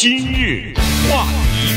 今日话题，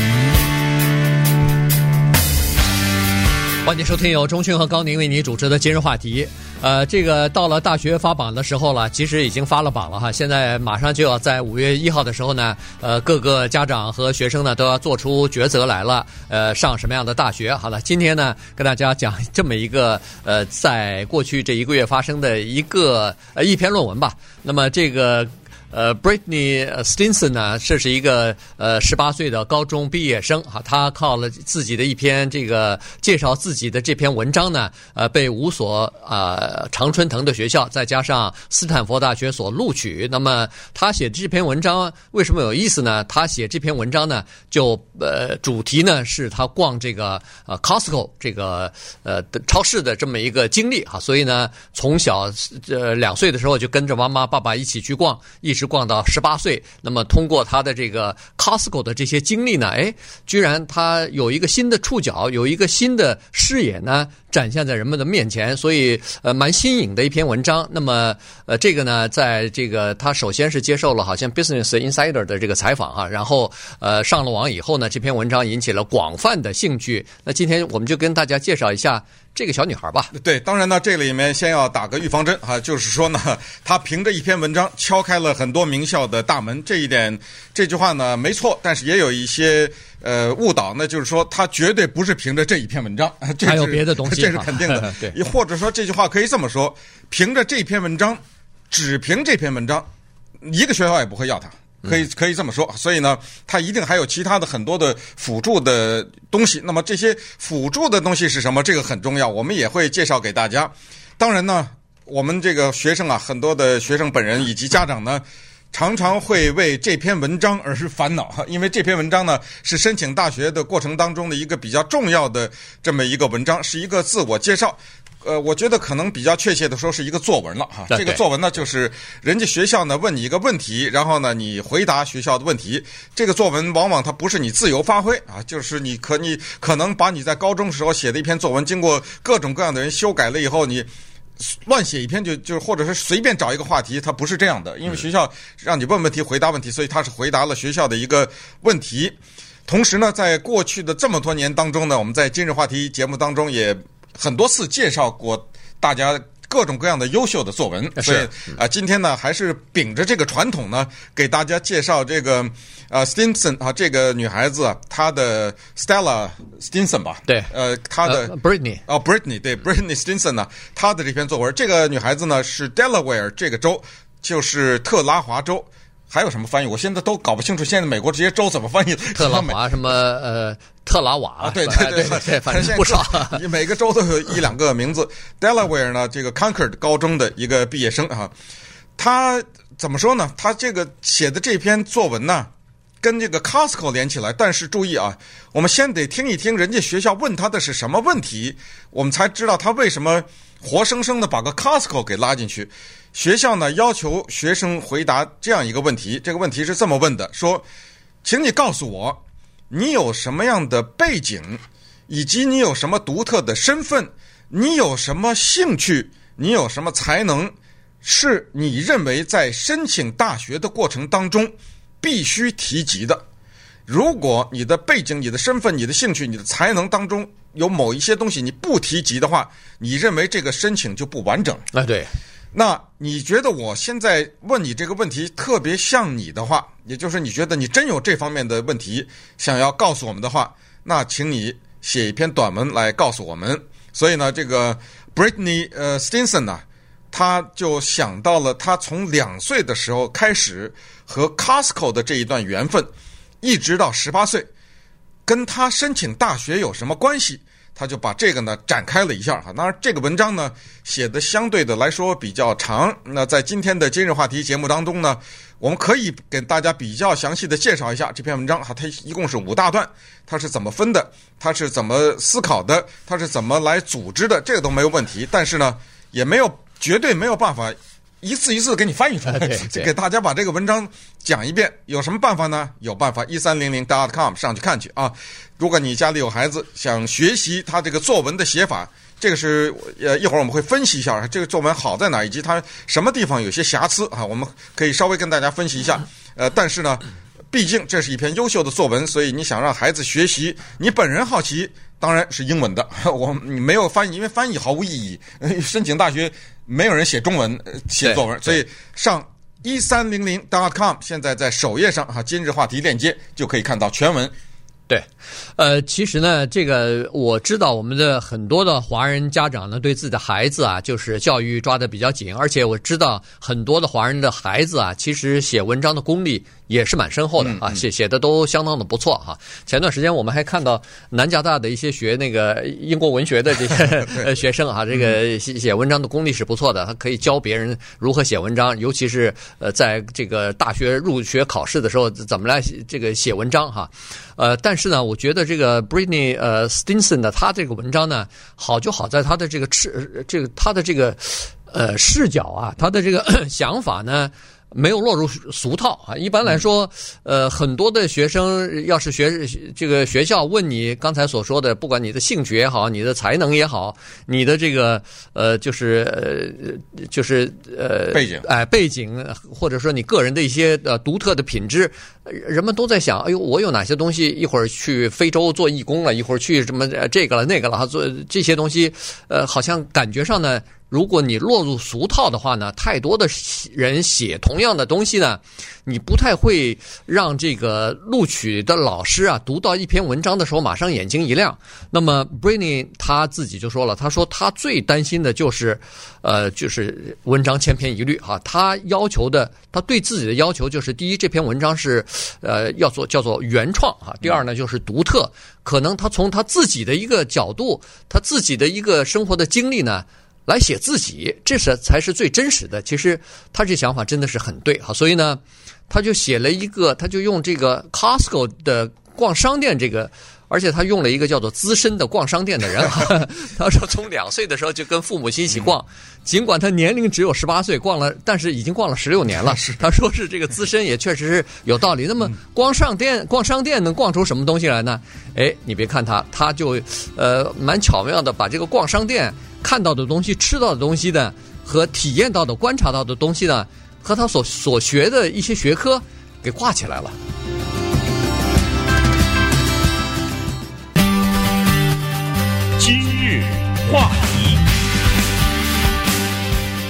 欢迎收听由钟迅和高宁为你主持的今日话题。呃，这个到了大学发榜的时候了，其实已经发了榜了哈。现在马上就要在五月一号的时候呢，呃，各个家长和学生呢都要做出抉择来了。呃，上什么样的大学？好了，今天呢跟大家讲这么一个呃，在过去这一个月发生的一个呃一篇论文吧。那么这个。呃，Brittany Stinson 呢，这是一个呃十八岁的高中毕业生哈，他靠了自己的一篇这个介绍自己的这篇文章呢，呃，被五所呃常春藤的学校再加上斯坦福大学所录取。那么他写这篇文章为什么有意思呢？他写这篇文章呢，就呃主题呢是他逛这个呃 Costco 这个呃超市的这么一个经历哈，所以呢从小呃两岁的时候就跟着妈妈爸爸一起去逛，一直。逛到十八岁，那么通过他的这个 Costco 的这些经历呢，哎，居然他有一个新的触角，有一个新的视野呢，展现在人们的面前，所以呃，蛮新颖的一篇文章。那么呃，这个呢，在这个他首先是接受了好像 Business Insider 的这个采访啊，然后呃上了网以后呢，这篇文章引起了广泛的兴趣。那今天我们就跟大家介绍一下。这个小女孩吧，对，当然呢，这里面先要打个预防针哈，就是说呢，她凭着一篇文章敲开了很多名校的大门，这一点，这句话呢没错，但是也有一些呃误导，那就是说她绝对不是凭着这一篇文章，这是还有别的东西，这是肯定的，对，或者说这句话可以这么说，凭着这篇文章，只凭这篇文章，一个学校也不会要她。可以可以这么说，所以呢，它一定还有其他的很多的辅助的东西。那么这些辅助的东西是什么？这个很重要，我们也会介绍给大家。当然呢，我们这个学生啊，很多的学生本人以及家长呢，常常会为这篇文章而烦恼，因为这篇文章呢是申请大学的过程当中的一个比较重要的这么一个文章，是一个自我介绍。呃，我觉得可能比较确切的说是一个作文了哈。这个作文呢，就是人家学校呢问你一个问题，然后呢你回答学校的问题。这个作文往往它不是你自由发挥啊，就是你可你可能把你在高中时候写的一篇作文，经过各种各样的人修改了以后，你乱写一篇就就或者是随便找一个话题，它不是这样的。因为学校让你问问题、回答问题，所以他是回答了学校的一个问题。同时呢，在过去的这么多年当中呢，我们在今日话题节目当中也。很多次介绍过大家各种各样的优秀的作文，所以啊、呃，今天呢还是秉着这个传统呢，给大家介绍这个呃 Stinson 啊，这个女孩子她的 Stella Stinson 吧，对，呃，她的、uh, Britney 哦、uh, Brittany 对，Britney Stinson 呢，她的这篇作文，这个女孩子呢是 Delaware 这个州，就是特拉华州。还有什么翻译？我现在都搞不清楚。现在美国这些州怎么翻译？特拉华 什么呃特拉瓦啊？对对对对，对反正不少。每个州都有一两个名字。Delaware 呢，这个 Concord 高中的一个毕业生啊，他怎么说呢？他这个写的这篇作文呢，跟这个 Costco 连起来。但是注意啊，我们先得听一听人家学校问他的是什么问题，我们才知道他为什么活生生的把个 Costco 给拉进去。学校呢，要求学生回答这样一个问题，这个问题是这么问的：说，请你告诉我，你有什么样的背景，以及你有什么独特的身份，你有什么兴趣，你有什么才能，是你认为在申请大学的过程当中必须提及的。如果你的背景、你的身份、你的兴趣、你的才能当中有某一些东西你不提及的话，你认为这个申请就不完整。啊，对。那你觉得我现在问你这个问题特别像你的话，也就是你觉得你真有这方面的问题想要告诉我们的话，那请你写一篇短文来告诉我们。所以呢，这个 Brittany 呃 Stinson 呢，他就想到了他从两岁的时候开始和 Costco 的这一段缘分，一直到十八岁，跟他申请大学有什么关系？他就把这个呢展开了一下哈，当然这个文章呢写的相对的来说比较长。那在今天的今日话题节目当中呢，我们可以给大家比较详细的介绍一下这篇文章哈，它一共是五大段，它是怎么分的，它是怎么思考的，它是怎么来组织的，这个都没有问题。但是呢，也没有绝对没有办法。一次一次给你翻译出来，就给大家把这个文章讲一遍。有什么办法呢？有办法，一三零零 dot com 上去看去啊。如果你家里有孩子想学习他这个作文的写法，这个是呃一会儿我们会分析一下这个作文好在哪，以及它什么地方有些瑕疵啊，我们可以稍微跟大家分析一下。呃，但是呢，毕竟这是一篇优秀的作文，所以你想让孩子学习，你本人好奇，当然是英文的。我你没有翻译，因为翻译毫无意义。申请大学没有人写中文写作文，所以上一三零零 dot com，现在在首页上哈，今日话题链接就可以看到全文。对，呃，其实呢，这个我知道，我们的很多的华人家长呢，对自己的孩子啊，就是教育抓得比较紧，而且我知道很多的华人的孩子啊，其实写文章的功力也是蛮深厚的啊，写写的都相当的不错哈。前段时间我们还看到南加大的一些学那个英国文学的这些 学生啊，这个写写文章的功力是不错的，他可以教别人如何写文章，尤其是呃，在这个大学入学考试的时候怎么来这个写文章哈。呃，但是呢，我觉得这个 Britney 呃 Stinson 呢他这个文章呢，好就好在他的这个视这个他的这个呃视角啊，他的这个 想法呢。没有落入俗套啊！一般来说，呃，很多的学生要是学这个学校问你刚才所说的，不管你的兴趣也好，你的才能也好，你的这个呃，就是呃，就是呃背景哎背景，或者说你个人的一些呃独特的品质，人们都在想，哎呦，我有哪些东西？一会儿去非洲做义工了，一会儿去什么这个了那个了，做这些东西，呃，好像感觉上呢。如果你落入俗套的话呢，太多的人写同样的东西呢，你不太会让这个录取的老师啊读到一篇文章的时候马上眼睛一亮。那么 Britney 他自己就说了，他说他最担心的就是，呃，就是文章千篇一律哈。他要求的，他对自己的要求就是：第一，这篇文章是呃要做叫做原创哈；第二呢，就是独特，可能他从他自己的一个角度，他自己的一个生活的经历呢。来写自己，这是才是最真实的。其实他这想法真的是很对哈，所以呢，他就写了一个，他就用这个 Costco 的逛商店这个，而且他用了一个叫做资深的逛商店的人哈。他说从两岁的时候就跟父母亲一起逛，尽管他年龄只有十八岁，逛了，但是已经逛了十六年了。他说是这个资深也确实是有道理。那么逛商店，逛商店能逛出什么东西来呢？哎，你别看他，他就呃蛮巧妙的把这个逛商店。看到的东西、吃到的东西的，和体验到的、观察到的东西呢，和他所所学的一些学科给挂起来了。今日话。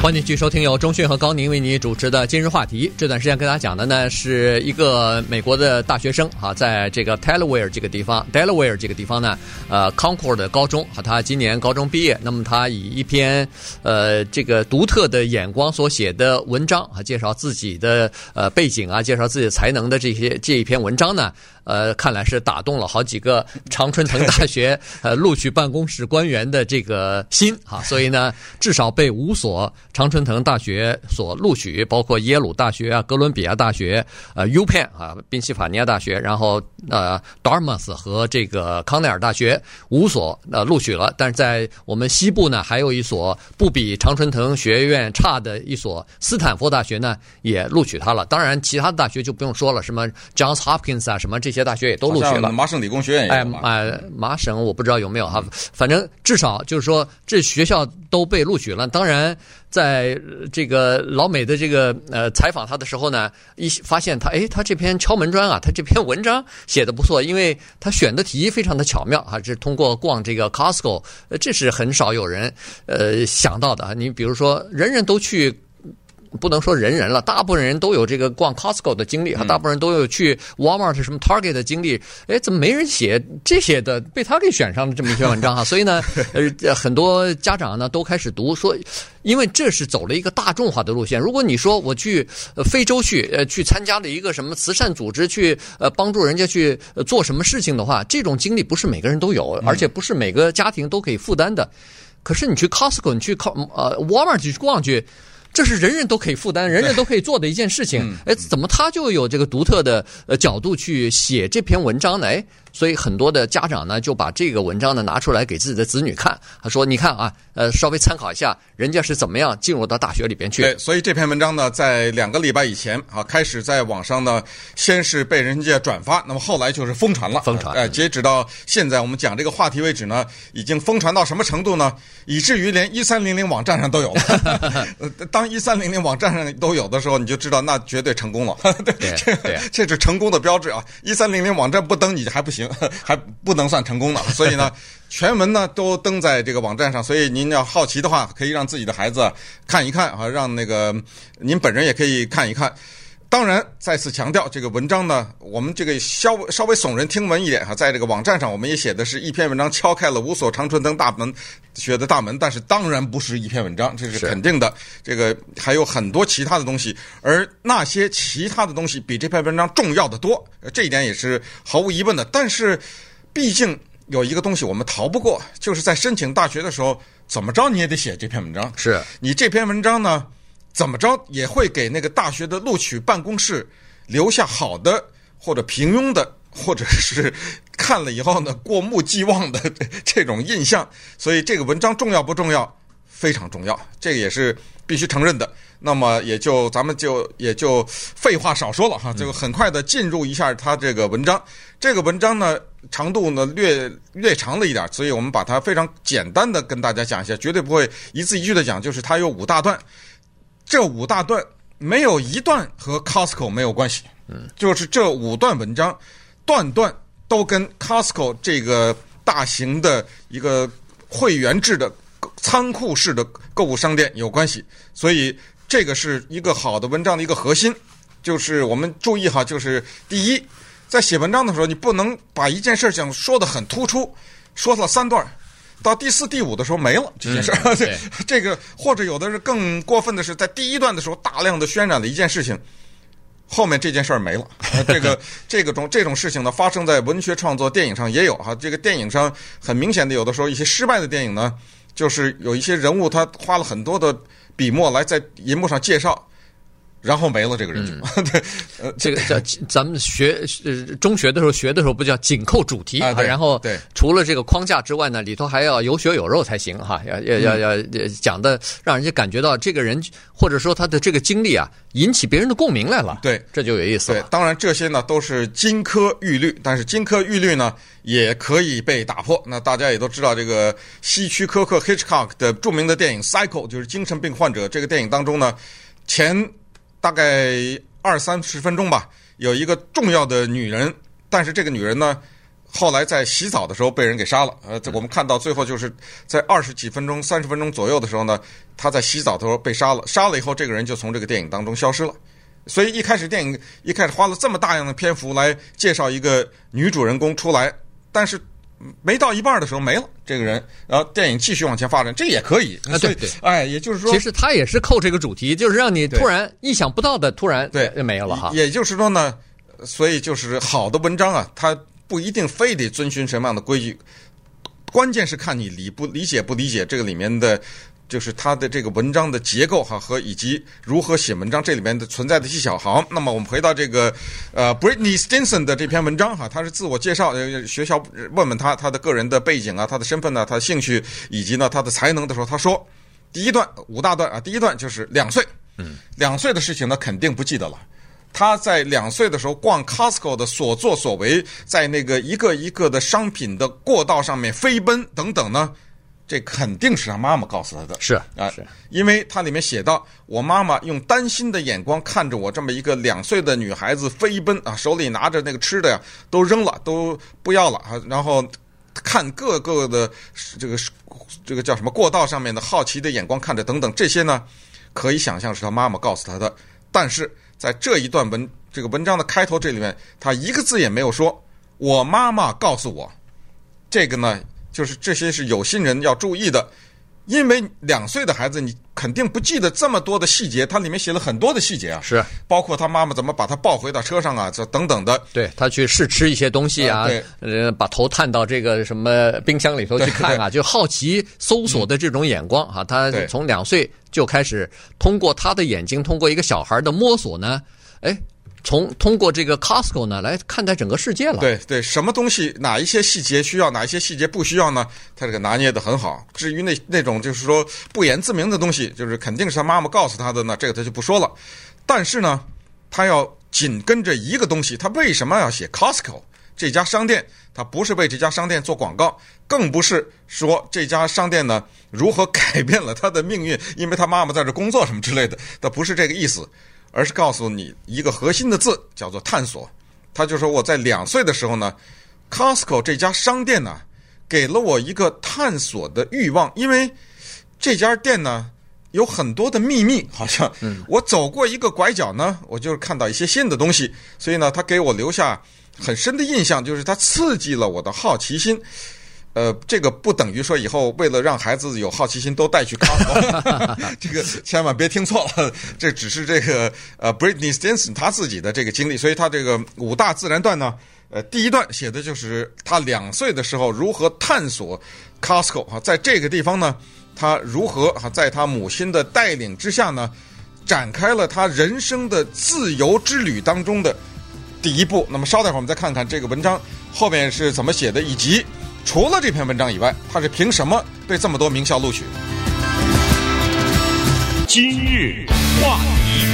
欢迎继续收听由中讯和高宁为你主持的今日话题。这段时间跟大家讲的呢，是一个美国的大学生啊，在这个 Delaware 这个地方，Delaware 这个地方呢，呃，Concord 的高中啊，他今年高中毕业。那么他以一篇呃这个独特的眼光所写的文章啊，介绍自己的呃背景啊，介绍自己才能的这些这一篇文章呢。呃，看来是打动了好几个常春藤大学呃录取办公室官员的这个心哈，所以呢，至少被五所常春藤大学所录取，包括耶鲁大学啊、哥伦比亚大学、呃 UPenn 啊、宾夕法尼亚大学，然后呃 Dartmouth 和这个康奈尔大学五所呃录取了，但是在我们西部呢，还有一所不比常春藤学院差的一所斯坦福大学呢，也录取他了。当然，其他的大学就不用说了，什么 Johns Hopkins 啊，什么这。些大学也都录取了，麻省理工学院也有。哎，哎，麻省我不知道有没有哈，反正至少就是说，这学校都被录取了。当然，在这个老美的这个呃采访他的时候呢，一发现他，哎，他这篇敲门砖啊，他这篇文章写的不错，因为他选的题非常的巧妙啊，是通过逛这个 Costco，这是很少有人呃想到的啊。你比如说，人人都去。不能说人人了，大部分人都有这个逛 Costco 的经历哈，大部分人都有去 Walmart 什么 Target 的经历，哎，怎么没人写这些的？被他给选上了这么一篇文章哈，所以呢，呃，很多家长呢都开始读说，因为这是走了一个大众化的路线。如果你说我去非洲去，呃，去参加了一个什么慈善组织去，呃，帮助人家去做什么事情的话，这种经历不是每个人都有，而且不是每个家庭都可以负担的。可是你去 Costco，你去靠呃 Walmart 去逛去。这是人人都可以负担、人人都可以做的一件事情。哎，怎么他就有这个独特的呃角度去写这篇文章呢？哎，所以很多的家长呢就把这个文章呢拿出来给自己的子女看。他说：“你看啊，呃，稍微参考一下，人家是怎么样进入到大学里边去。”对，所以这篇文章呢，在两个礼拜以前啊，开始在网上呢，先是被人家转发，那么后来就是疯传了。疯传。哎、呃，截止到现在我们讲这个话题为止呢，已经疯传到什么程度呢？以至于连一三零零网站上都有了。当一三零零网站上都有的时候，你就知道那绝对成功了。对，对，对，这是成功的标志啊！一三零零网站不登你还不行，还不能算成功呢。所以呢，全文呢都登在这个网站上。所以您要好奇的话，可以让自己的孩子看一看啊，让那个您本人也可以看一看。当然，再次强调，这个文章呢，我们这个稍稍微耸人听闻一点哈，在这个网站上，我们也写的是一篇文章敲开了五所长春藤大门学的大门，但是当然不是一篇文章，这是肯定的。这个还有很多其他的东西，而那些其他的东西比这篇文章重要的多，这一点也是毫无疑问的。但是，毕竟有一个东西我们逃不过，就是在申请大学的时候，怎么着你也得写这篇文章。是你这篇文章呢？怎么着也会给那个大学的录取办公室留下好的或者平庸的，或者是看了以后呢过目寄忘的这种印象。所以这个文章重要不重要？非常重要，这个也是必须承认的。那么也就咱们就也就废话少说了哈，就很快的进入一下他这个文章。这个文章呢长度呢略略长了一点，所以我们把它非常简单的跟大家讲一下，绝对不会一字一句的讲，就是它有五大段。这五大段没有一段和 Costco 没有关系，嗯，就是这五段文章，段段都跟 Costco 这个大型的一个会员制的仓库式的购物商店有关系，所以这个是一个好的文章的一个核心。就是我们注意哈，就是第一，在写文章的时候，你不能把一件事情说的很突出，说了三段。到第四、第五的时候没了这件事儿，这、嗯、这个或者有的是更过分的是，在第一段的时候大量的渲染了一件事情，后面这件事儿没了。这个这个种这种事情呢，发生在文学创作、电影上也有哈。这个电影上很明显的，有的时候一些失败的电影呢，就是有一些人物他花了很多的笔墨来在银幕上介绍。然后没了这个人，嗯、对，呃，这个叫咱们学呃中学的时候学的时候不叫紧扣主题啊，然后对，除了这个框架之外呢，里头还要有血有肉才行哈，要要要要讲的让人家感觉到这个人或者说他的这个经历啊，引起别人的共鸣来了，对，这就有意思了。对，当然这些呢都是金科玉律，但是金科玉律呢也可以被打破。那大家也都知道，这个希区柯克 Hitchcock 的著名的电影《Psycho》就是精神病患者这个电影当中呢，前。大概二三十分钟吧，有一个重要的女人，但是这个女人呢，后来在洗澡的时候被人给杀了。呃，我们看到最后就是在二十几分钟、三十分钟左右的时候呢，她在洗澡的时候被杀了。杀了以后，这个人就从这个电影当中消失了。所以一开始电影一开始花了这么大量的篇幅来介绍一个女主人公出来，但是。没到一半的时候没了这个人，然后电影继续往前发展，这也可以啊。对对，哎，也就是说，其实他也是扣这个主题，就是让你突然意想不到的突然对没有了哈。也就是说呢，所以就是好的文章啊，它不一定非得遵循什么样的规矩，关键是看你理不理解不理解这个里面的。就是他的这个文章的结构哈，和以及如何写文章这里面的存在的技巧。好，那么我们回到这个呃，Britney Stinson 的这篇文章哈，他是自我介绍，学校问问他他的个人的背景啊，他的身份呢，他的兴趣以及呢他的才能的时候，他说第一段五大段啊，第一段就是两岁，嗯，两岁的事情呢肯定不记得了。他在两岁的时候逛 Costco 的所作所为，在那个一个一个的商品的过道上面飞奔等等呢。这肯定是他妈妈告诉他的，是啊，是，因为他里面写到，我妈妈用担心的眼光看着我这么一个两岁的女孩子飞奔啊，手里拿着那个吃的呀，都扔了，都不要了啊，然后看各个的这个这个叫什么过道上面的好奇的眼光看着等等，这些呢，可以想象是他妈妈告诉他的，但是在这一段文这个文章的开头这里面，他一个字也没有说，我妈妈告诉我，这个呢。就是这些是有心人要注意的，因为两岁的孩子你肯定不记得这么多的细节，它里面写了很多的细节啊，是。包括他妈妈怎么把他抱回到车上啊，这等等的。对，他去试吃一些东西啊，呃，把头探到这个什么冰箱里头去看啊，就好奇搜索的这种眼光啊，他从两岁就开始通过他的眼睛，通过一个小孩的摸索呢，哎。从通过这个 Costco 呢来看待整个世界了。对对，什么东西哪一些细节需要，哪一些细节不需要呢？他这个拿捏得很好。至于那那种就是说不言自明的东西，就是肯定是他妈妈告诉他的呢，这个他就不说了。但是呢，他要紧跟着一个东西，他为什么要写 Costco 这家商店？他不是为这家商店做广告，更不是说这家商店呢如何改变了他的命运，因为他妈妈在这工作什么之类的，他不是这个意思，而是告诉你一个核心的字，叫做探索。他就说我在两岁的时候呢，Costco 这家商店呢，给了我一个探索的欲望，因为这家店呢有很多的秘密，好像我走过一个拐角呢，我就是看到一些新的东西，所以呢，他给我留下。很深的印象就是它刺激了我的好奇心，呃，这个不等于说以后为了让孩子有好奇心都带去看，这个千万别听错了，这只是这个呃 Britney Stinson 他自己的这个经历，所以他这个五大自然段呢，呃，第一段写的就是他两岁的时候如何探索 Costco 啊，在这个地方呢，他如何啊，在他母亲的带领之下呢，展开了他人生的自由之旅当中的。第一步，那么稍待会儿我们再看看这个文章后面是怎么写的，以及除了这篇文章以外，他是凭什么被这么多名校录取？今日话题，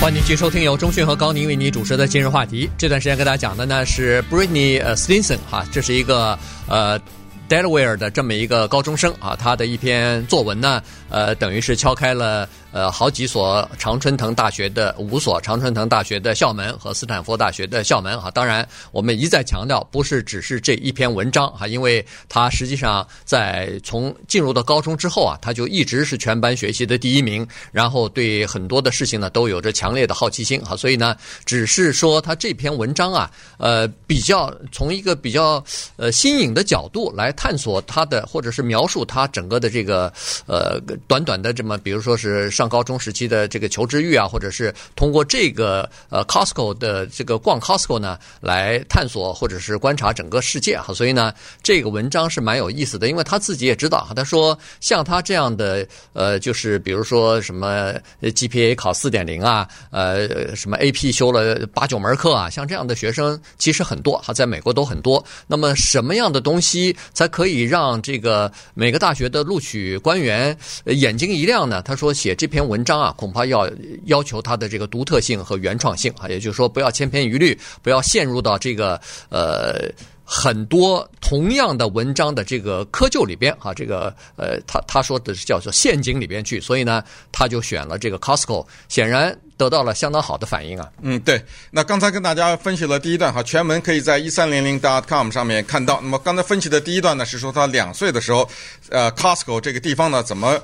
欢迎继续收听由中讯和高宁为你主持的今日话题。这段时间跟大家讲的呢是 Britney 呃 Stinson 哈，这是一个呃 Delaware 的这么一个高中生啊，他的一篇作文呢，呃，等于是敲开了。呃，好几所常春藤大学的五所常春藤大学的校门和斯坦福大学的校门哈，当然我们一再强调，不是只是这一篇文章哈，因为他实际上在从进入到高中之后啊，他就一直是全班学习的第一名，然后对很多的事情呢都有着强烈的好奇心哈，所以呢，只是说他这篇文章啊，呃，比较从一个比较呃新颖的角度来探索他的，或者是描述他整个的这个呃短短的这么，比如说是。上高中时期的这个求知欲啊，或者是通过这个呃 Costco 的这个逛 Costco 呢，来探索或者是观察整个世界哈，所以呢，这个文章是蛮有意思的，因为他自己也知道哈，他说像他这样的呃，就是比如说什么 GPA 考四点零啊，呃，什么 AP 修了八九门课啊，像这样的学生其实很多哈，在美国都很多。那么什么样的东西才可以让这个每个大学的录取官员眼睛一亮呢？他说写这。这篇文章啊，恐怕要要求它的这个独特性和原创性啊，也就是说，不要千篇一律，不要陷入到这个呃很多同样的文章的这个窠臼里边啊，这个呃，他他说的是叫做陷阱里边去，所以呢，他就选了这个 Costco，显然得到了相当好的反应啊。嗯，对。那刚才跟大家分析了第一段哈，全文可以在一三零零 com 上面看到。那么刚才分析的第一段呢，是说他两岁的时候，呃，Costco 这个地方呢，怎么？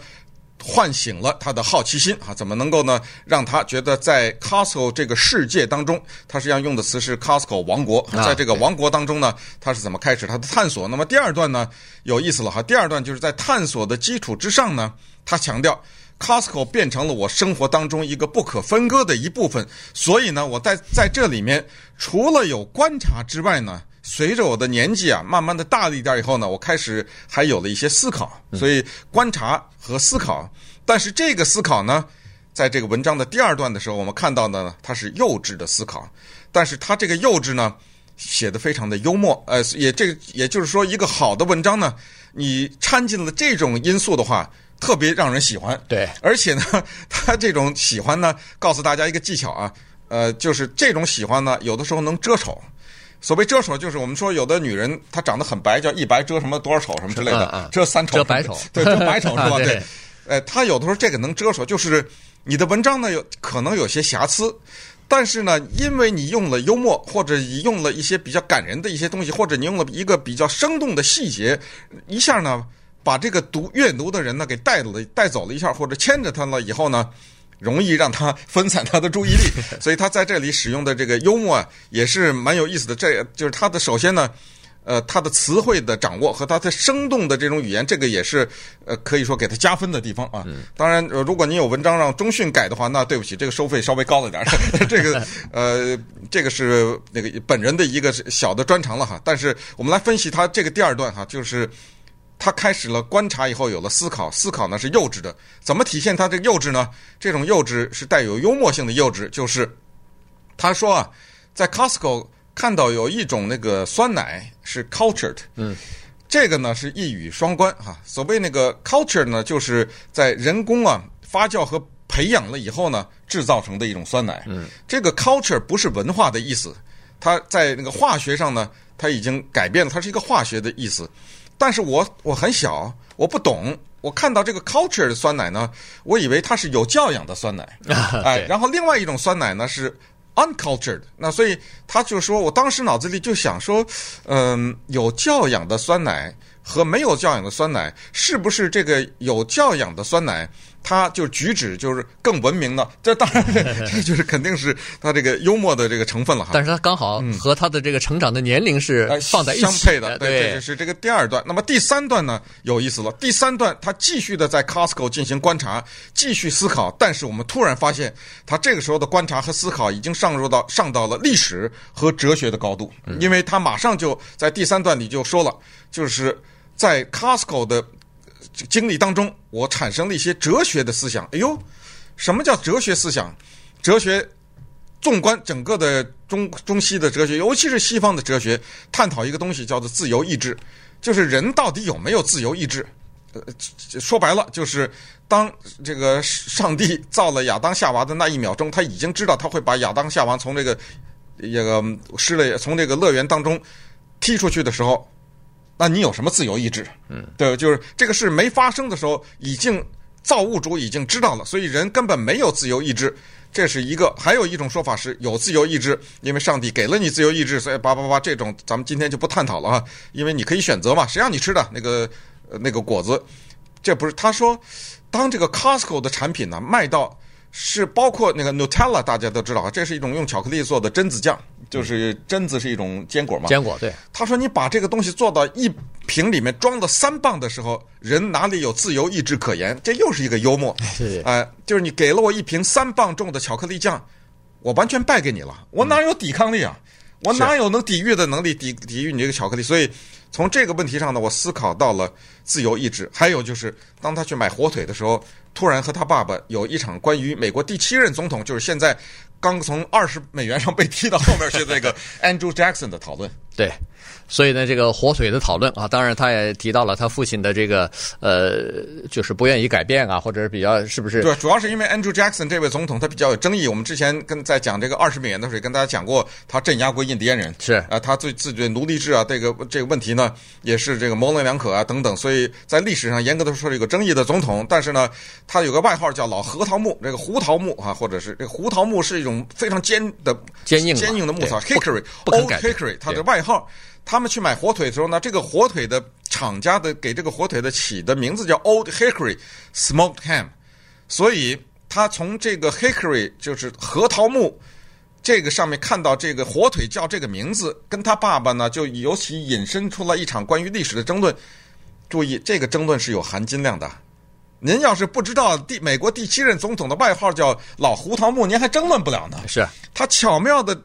唤醒了他的好奇心啊！怎么能够呢？让他觉得在 Costco 这个世界当中，他实际上用的词是 Costco 王国。在这个王国当中呢，他是怎么开始他的探索？那么第二段呢，有意思了哈！第二段就是在探索的基础之上呢，他强调 Costco 变成了我生活当中一个不可分割的一部分。所以呢，我在在这里面除了有观察之外呢。随着我的年纪啊，慢慢的大了一点以后呢，我开始还有了一些思考，所以观察和思考。但是这个思考呢，在这个文章的第二段的时候，我们看到的呢，它是幼稚的思考。但是它这个幼稚呢，写的非常的幽默。呃，也这个也就是说，一个好的文章呢，你掺进了这种因素的话，特别让人喜欢。对，而且呢，他这种喜欢呢，告诉大家一个技巧啊，呃，就是这种喜欢呢，有的时候能遮丑。所谓遮丑，就是我们说有的女人她长得很白，叫一白遮什么多少丑什么之类的，遮三丑，遮百丑，对，遮百丑是吧？对，呃，她有的时候这个能遮丑，就是你的文章呢有可能有些瑕疵，但是呢，因为你用了幽默，或者你用了一些比较感人的一些东西，或者你用了一个比较生动的细节，一下呢，把这个读阅读的人呢给带了带走了一下，或者牵着他了以后呢。容易让他分散他的注意力，所以他在这里使用的这个幽默啊，也是蛮有意思的。这就是他的首先呢，呃，他的词汇的掌握和他的生动的这种语言，这个也是呃可以说给他加分的地方啊。当然，如果您有文章让中讯改的话，那对不起，这个收费稍微高了点儿。这个呃，这个是那个本人的一个小的专长了哈。但是我们来分析他这个第二段哈，就是。他开始了观察以后有了思考，思考呢是幼稚的。怎么体现他这个幼稚呢？这种幼稚是带有幽默性的幼稚，就是他说啊，在 Costco 看到有一种那个酸奶是 cultured，嗯，这个呢是一语双关哈。所谓那个 culture 呢，就是在人工啊发酵和培养了以后呢制造成的一种酸奶。嗯，这个 culture 不是文化的意思，它在那个化学上呢，它已经改变了，它是一个化学的意思。但是我我很小，我不懂。我看到这个 culture 的酸奶呢，我以为它是有教养的酸奶，哎，然后另外一种酸奶呢是 uncultured。那所以他就说，我当时脑子里就想说，嗯，有教养的酸奶和没有教养的酸奶，是不是这个有教养的酸奶？他就举止就是更文明的，这当然，这就是肯定是他这个幽默的这个成分了哈。但是他刚好和他的这个成长的年龄是放在一起、呃、相配的，对，这就是这个第二段。那么第三段呢，有意思了。第三段他继续的在 Costco 进行观察，继续思考。但是我们突然发现，他这个时候的观察和思考已经上入到上到了历史和哲学的高度，因为他马上就在第三段里就说了，就是在 Costco 的。经历当中，我产生了一些哲学的思想。哎呦，什么叫哲学思想？哲学纵观整个的中中西的哲学，尤其是西方的哲学，探讨一个东西叫做自由意志，就是人到底有没有自由意志？呃，说白了，就是当这个上帝造了亚当夏娃的那一秒钟，他已经知道他会把亚当夏娃从这个这个失了从这个乐园当中踢出去的时候。那你有什么自由意志？嗯，对，就是这个事没发生的时候，已经造物主已经知道了，所以人根本没有自由意志。这是一个，还有一种说法是有自由意志，因为上帝给了你自由意志，所以叭叭叭，这种咱们今天就不探讨了哈，因为你可以选择嘛，谁让你吃的那个呃那个果子？这不是他说，当这个 Costco 的产品呢卖到。是包括那个 Nutella，大家都知道啊，这是一种用巧克力做的榛子酱，就是榛子是一种坚果嘛。坚果对。他说：“你把这个东西做到一瓶里面装了三磅的时候，人哪里有自由意志可言？这又是一个幽默。哎、呃，就是你给了我一瓶三磅重的巧克力酱，我完全败给你了，我哪有抵抗力啊？我哪有能抵御的能力抵抵御你这个巧克力？所以从这个问题上呢，我思考到了自由意志。还有就是，当他去买火腿的时候。”突然和他爸爸有一场关于美国第七任总统，就是现在刚从二十美元上被踢到后面去那个 Andrew Jackson 的讨论。对。所以呢，这个火腿的讨论啊，当然他也提到了他父亲的这个呃，就是不愿意改变啊，或者是比较是不是？对，主要是因为 Andrew Jackson 这位总统他比较有争议。我们之前跟在讲这个二十美元的时候，跟大家讲过，他镇压过印第安人，是啊，他对自己的奴隶制啊，这个这个问题呢，也是这个模棱两可啊等等。所以在历史上严格的说是一个争议的总统。但是呢，他有个外号叫老核桃木，这个胡桃木啊，或者是这个胡桃木是一种非常坚的坚硬坚硬的木头，Hickory，Old Hickory，他的外号。他们去买火腿的时候呢，这个火腿的厂家的给这个火腿的起的名字叫 Old Hickory Smoked Ham，所以他从这个 Hickory 就是核桃木这个上面看到这个火腿叫这个名字，跟他爸爸呢就尤其引申出了一场关于历史的争论。注意，这个争论是有含金量的。您要是不知道第美国第七任总统的外号叫老胡桃木，您还争论不了呢。是，他巧妙的。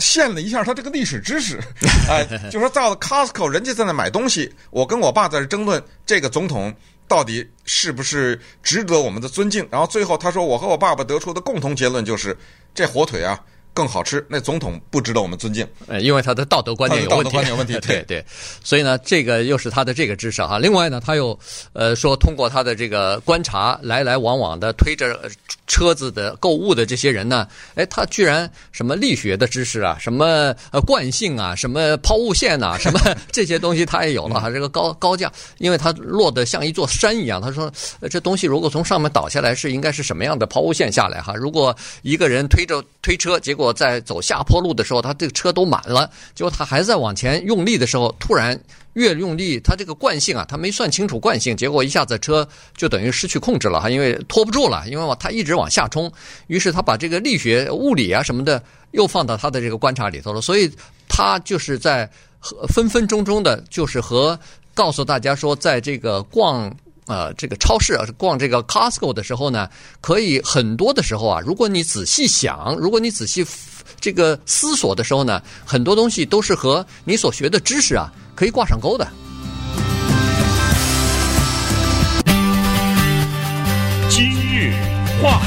献了一下他这个历史知识，哎，就说到了 Costco，人家在那买东西，我跟我爸在这争论这个总统到底是不是值得我们的尊敬，然后最后他说，我和我爸爸得出的共同结论就是，这火腿啊。更好吃，那总统不值得我们尊敬，呃，因为他的道德观念有问题。道德观念有问题，对对。所以呢，这个又是他的这个知识哈。另外呢，他又呃说，通过他的这个观察，来来往往的推着车子的购物的这些人呢，哎，他居然什么力学的知识啊，什么呃惯性啊，什么抛物线呐、啊，什么这些东西他也有了哈。这个高高架，因为他落得像一座山一样。他说，这东西如果从上面倒下来，是应该是什么样的抛物线下来哈？如果一个人推着推车，结果结果在走下坡路的时候，他这个车都满了，结果他还在往前用力的时候，突然越用力，他这个惯性啊，他没算清楚惯性，结果一下子车就等于失去控制了哈，因为拖不住了，因为他一直往下冲，于是他把这个力学、物理啊什么的又放到他的这个观察里头了，所以他就是在分分钟钟的，就是和告诉大家说，在这个逛。呃这个超市啊逛这个 costco 的时候呢可以很多的时候啊如果你仔细想如果你仔细这个思索的时候呢很多东西都是和你所学的知识啊可以挂上钩的。今日话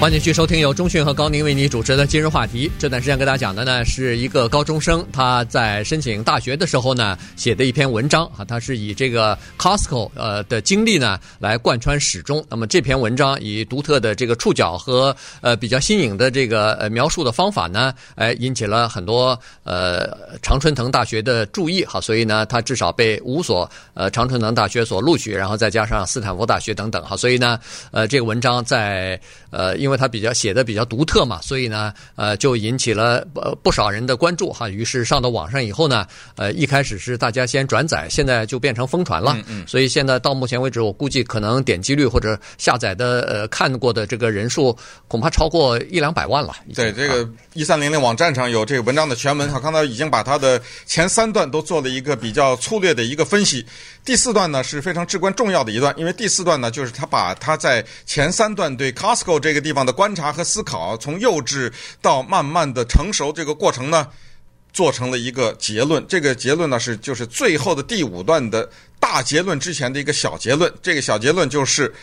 欢迎继续收听由中讯和高宁为你主持的今日话题。这段时间跟大家讲的呢，是一个高中生他在申请大学的时候呢写的一篇文章啊，他是以这个 Costco 呃的经历呢来贯穿始终。那么这篇文章以独特的这个触角和呃比较新颖的这个呃描述的方法呢，哎引起了很多呃常春藤大学的注意哈，所以呢他至少被五所呃常春藤大学所录取，然后再加上斯坦福大学等等哈，所以呢呃这个文章在呃因为他比较写的比较独特嘛，所以呢，呃，就引起了呃不少人的关注哈。于是上到网上以后呢，呃，一开始是大家先转载，现在就变成疯传了。嗯嗯。所以现在到目前为止，我估计可能点击率或者下载的呃看过的这个人数，恐怕超过一两百万了。对，这个一三零零网站上有这个文章的全文，哈，刚才已经把它的前三段都做了一个比较粗略的一个分析。第四段呢是非常至关重要的一段，因为第四段呢就是他把他在前三段对 Costco 这个地方的观察和思考，从幼稚到慢慢的成熟这个过程呢，做成了一个结论。这个结论呢是就是最后的第五段的大结论之前的一个小结论。这个小结论就是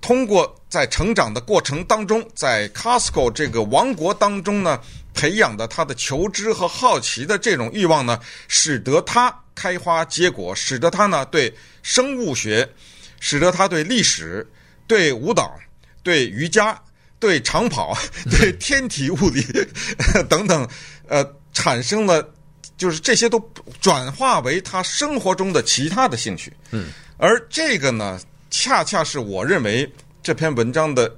通过在成长的过程当中，在 Costco 这个王国当中呢，培养的他的求知和好奇的这种欲望呢，使得他。开花结果，使得他呢对生物学，使得他对历史、对舞蹈、对瑜伽、对长跑、对天体物理 等等，呃，产生了就是这些都转化为他生活中的其他的兴趣。嗯，而这个呢，恰恰是我认为这篇文章的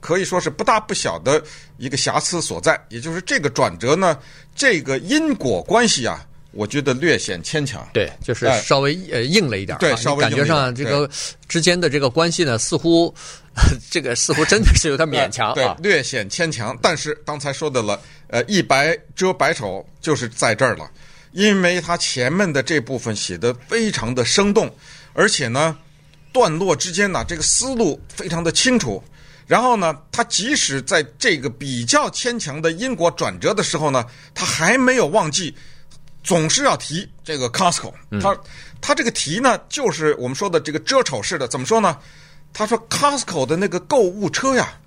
可以说是不大不小的一个瑕疵所在，也就是这个转折呢，这个因果关系啊。我觉得略显牵强，对，就是稍微呃硬了一点，对，稍微感觉上这个之间的这个关系呢，似乎这个似乎真的是有点勉强啊，对，略显牵强。但是刚才说的了，呃，一白遮百丑就是在这儿了，因为他前面的这部分写的非常的生动，而且呢，段落之间呢，这个思路非常的清楚。然后呢，他即使在这个比较牵强的因果转折的时候呢，他还没有忘记。总是要提这个 Costco，他他这个提呢，就是我们说的这个遮丑式的，怎么说呢？他说 Costco 的那个购物车呀，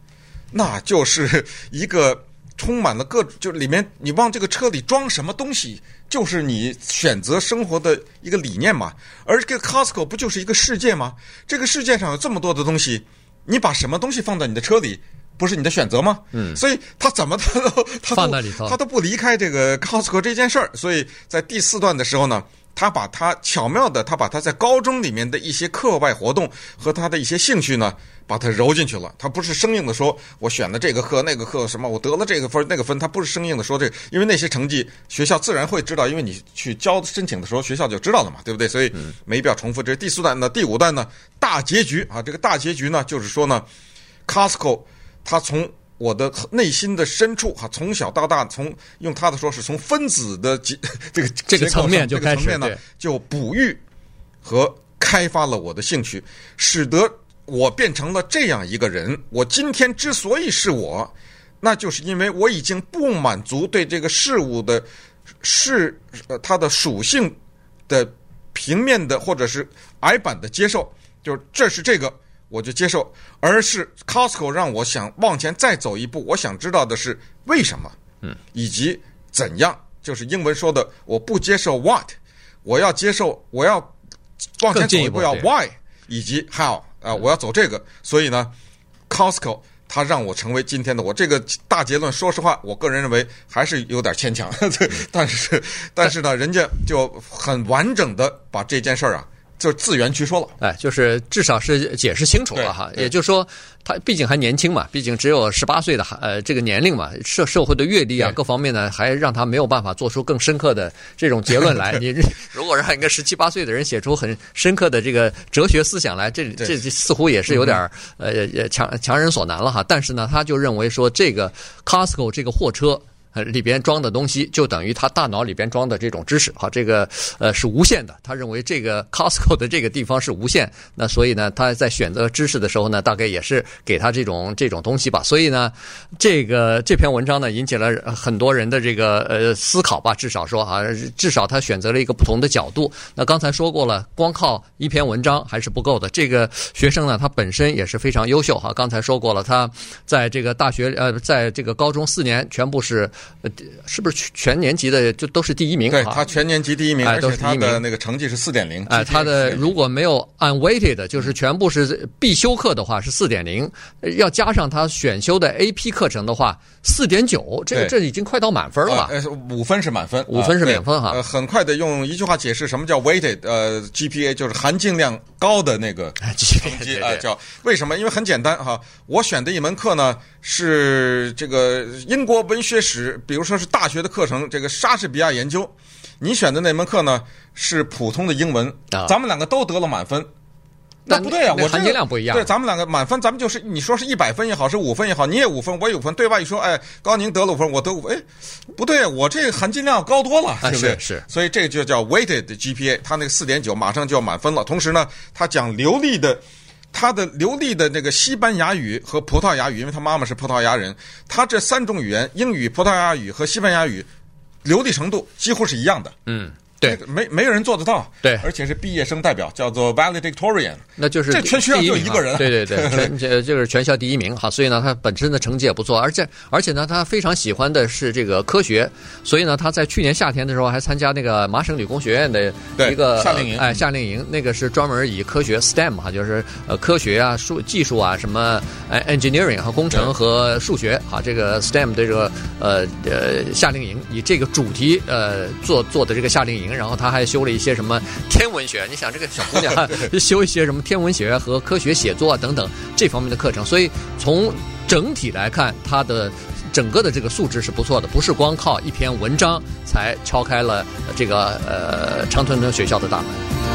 那就是一个充满了各，就里面你往这个车里装什么东西，就是你选择生活的一个理念嘛。而这个 Costco 不就是一个世界吗？这个世界上有这么多的东西，你把什么东西放在你的车里？不是你的选择吗？嗯，所以他怎么 他都他放在里头，他都不离开这个 Costco 这件事儿。所以在第四段的时候呢，他把他巧妙的，他把他在高中里面的一些课外活动和他的一些兴趣呢，把它揉进去了。他不是生硬的说，我选的这个课那个课什么，我得了这个分那个分，他不是生硬的说这个，因为那些成绩学校自然会知道，因为你去交申请的时候学校就知道了嘛，对不对？所以没必要重复。这是第四段呢，第五段呢，大结局啊，这个大结局呢，就是说呢，Costco。他从我的内心的深处哈，从小到大，从用他的说是从分子的 这个这个层面就开始呢，就哺育和开发了我的兴趣，使得我变成了这样一个人。我今天之所以是我，那就是因为我已经不满足对这个事物的是呃它的属性的平面的或者是矮板的接受，就是这是这个。我就接受，而是 Costco 让我想往前再走一步。我想知道的是为什么，嗯，以及怎样，就是英文说的，我不接受 what，我要接受，我要往前走一步要 why，以及 how 啊，我要走这个。所以呢，Costco 它让我成为今天的我。这个大结论，说实话，我个人认为还是有点牵强。但是，但是呢，人家就很完整的把这件事儿啊。就自圆其说了，哎，就是至少是解释清楚了哈。也就是说，他毕竟还年轻嘛，毕竟只有十八岁的呃这个年龄嘛，社社会的阅历啊各方面呢，还让他没有办法做出更深刻的这种结论来。你如果让一个十七八岁的人写出很深刻的这个哲学思想来，这这似乎也是有点呃强强人所难了哈。但是呢，他就认为说这个 Costco 这个货车。呃里边装的东西就等于他大脑里边装的这种知识，哈，这个呃是无限的。他认为这个 Costco 的这个地方是无限，那所以呢，他在选择知识的时候呢，大概也是给他这种这种东西吧。所以呢，这个这篇文章呢，引起了很多人的这个呃思考吧，至少说啊，至少他选择了一个不同的角度。那刚才说过了，光靠一篇文章还是不够的。这个学生呢，他本身也是非常优秀哈。刚才说过了，他在这个大学呃，在这个高中四年全部是，呃，是不是全年级的就都是第一名？对，他全年级第一名，哎，都是第一名。他的那个成绩是四点零。哎，他的如果没有 unweighted，就是全部是必修课的话是四点零，要加上他选修的 AP 课程的话四点九，这个这已经快到满分了。呃，五分是满分，五分是满分哈。呃，很快的用一句话解释什么叫 weighted，呃，GPA 就是含金量高的那个成绩啊，叫为什么？因为很简单哈，我选的一门课呢是这个英国文学史，比如说是大学的课程，这个莎士比亚研究。你选的那门课呢是普通的英文，咱们两个都得了满分。那不对啊，我含金量不一样。对，咱们两个满分，咱们就是你说是一百分也好，是五分也好，你也五分，我也五分，对吧？一说，哎，高宁得了五分，我得五分，哎，不对，我这含金量高多了，对不对？是。所以这个就叫 weighted GPA，他那个四点九马上就要满分了。同时呢，他讲流利的，他的流利的那个西班牙语和葡萄牙语，因为他妈妈是葡萄牙人，他这三种语言，英语、葡萄牙语和西班牙语，流利程度几乎是一样的。嗯。对，没没有人做得到。对，而且是毕业生代表，叫做 valedictorian，那就是这全学校就一个人。对对对，全这就是全校第一名哈。所以呢，他本身的成绩也不错，而且而且呢，他非常喜欢的是这个科学，所以呢，他在去年夏天的时候还参加那个麻省理工学院的一个夏令营，哎，夏令营那个是专门以科学 STEM 哈，就是呃科学啊、数技术啊什么哎 engineering 和工程和数学哈，这个 STEM 的这个呃呃夏令营以这个主题呃做做的这个夏令营，然后他还修了。一些什么天文学？你想这个小姑娘 修一些什么天文学和科学写作啊等等这方面的课程，所以从整体来看，她的整个的这个素质是不错的，不是光靠一篇文章才敲开了这个呃长春藤学校的大门。